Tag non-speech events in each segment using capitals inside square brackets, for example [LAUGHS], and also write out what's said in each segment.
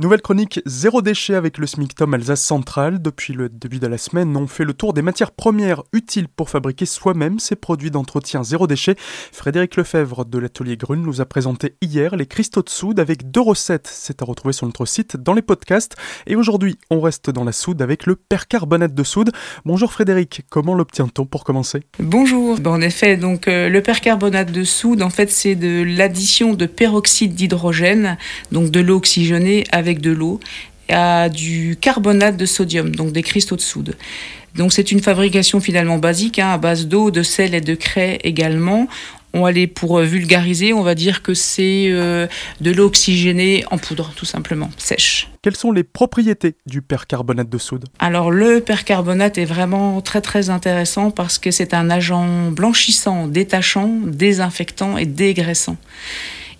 Nouvelle chronique zéro déchet avec le SMICTOM Alsace Centrale. Depuis le début de la semaine, on fait le tour des matières premières utiles pour fabriquer soi-même ces produits d'entretien zéro déchet. Frédéric Lefebvre de l'atelier Grune nous a présenté hier les cristaux de soude avec deux recettes. C'est à retrouver sur notre site dans les podcasts. Et aujourd'hui, on reste dans la soude avec le percarbonate de soude. Bonjour Frédéric, comment l'obtient-on pour commencer? Bonjour. en effet, donc euh, le percarbonate de soude, en fait, c'est de l'addition de peroxyde d'hydrogène, donc de l'eau oxygénée avec de l'eau à du carbonate de sodium, donc des cristaux de soude. Donc c'est une fabrication finalement basique, hein, à base d'eau, de sel et de craie également. On va aller pour vulgariser, on va dire que c'est euh, de l'eau oxygénée en poudre, tout simplement, sèche. Quelles sont les propriétés du percarbonate de soude? Alors le percarbonate est vraiment très très intéressant parce que c'est un agent blanchissant, détachant, désinfectant et dégraissant.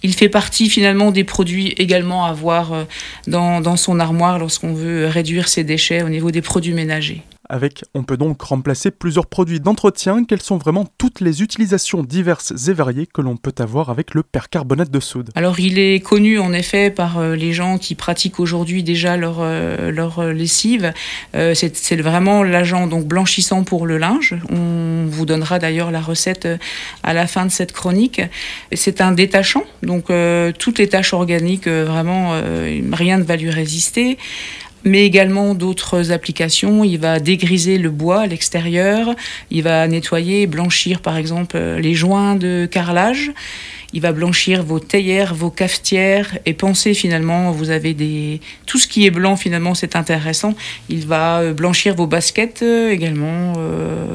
Il fait partie finalement des produits également à avoir euh, dans, dans son armoire lorsqu'on veut réduire ses déchets au niveau des produits ménagers. Avec, on peut donc remplacer plusieurs produits d'entretien. Quelles sont vraiment toutes les utilisations diverses et variées que l'on peut avoir avec le percarbonate de soude? Alors, il est connu en effet par euh, les gens qui pratiquent aujourd'hui déjà leur, euh, leur lessive. C'est vraiment l'agent donc blanchissant pour le linge. On vous donnera d'ailleurs la recette à la fin de cette chronique. C'est un détachant donc euh, toutes les tâches organiques, euh, vraiment, euh, rien ne va lui résister mais également d'autres applications. Il va dégriser le bois à l'extérieur, il va nettoyer, blanchir par exemple les joints de carrelage. Il va blanchir vos théières, vos cafetières et penser finalement, vous avez des tout ce qui est blanc finalement c'est intéressant. Il va blanchir vos baskets également.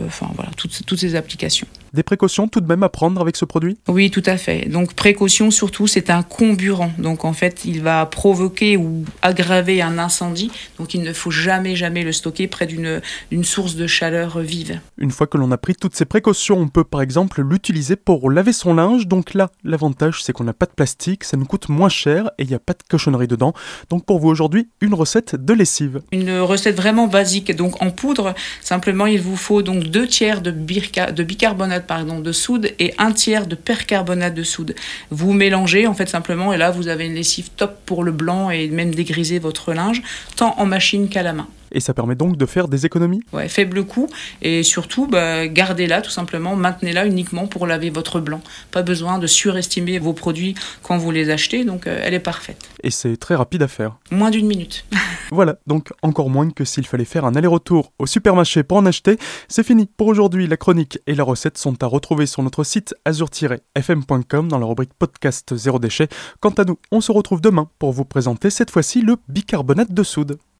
enfin voilà toutes, toutes ces applications. Des précautions tout de même à prendre avec ce produit? Oui, tout à fait. Donc précaution surtout, c'est un comburant. Donc en fait, il va provoquer ou aggraver un incendie. Donc il ne faut jamais, jamais le stocker près d'une source de chaleur vive. Une fois que l'on a pris toutes ces précautions, on peut par exemple l'utiliser pour laver son linge. Donc là, l'avantage c'est qu'on n'a pas de plastique, ça nous coûte moins cher et il n'y a pas de cochonnerie dedans. Donc pour vous aujourd'hui, une recette de lessive. Une recette vraiment basique. Donc en poudre, simplement il vous faut donc deux tiers de, de bicarbonate pardon, de soude et un tiers de percarbonate de soude. Vous mélangez en fait simplement et là vous avez une lessive top pour le blanc et même dégriser votre linge, tant en machine qu'à la main. Et ça permet donc de faire des économies? Ouais, faible coût. Et surtout, bah, gardez-la tout simplement, maintenez-la uniquement pour laver votre blanc. Pas besoin de surestimer vos produits quand vous les achetez, donc euh, elle est parfaite. Et c'est très rapide à faire Moins d'une minute. [LAUGHS] voilà, donc encore moins que s'il fallait faire un aller-retour au supermarché pour en acheter. C'est fini pour aujourd'hui, la chronique et la recette sont à retrouver sur notre site azur-fm.com dans la rubrique podcast zéro déchet. Quant à nous, on se retrouve demain pour vous présenter cette fois-ci le bicarbonate de soude.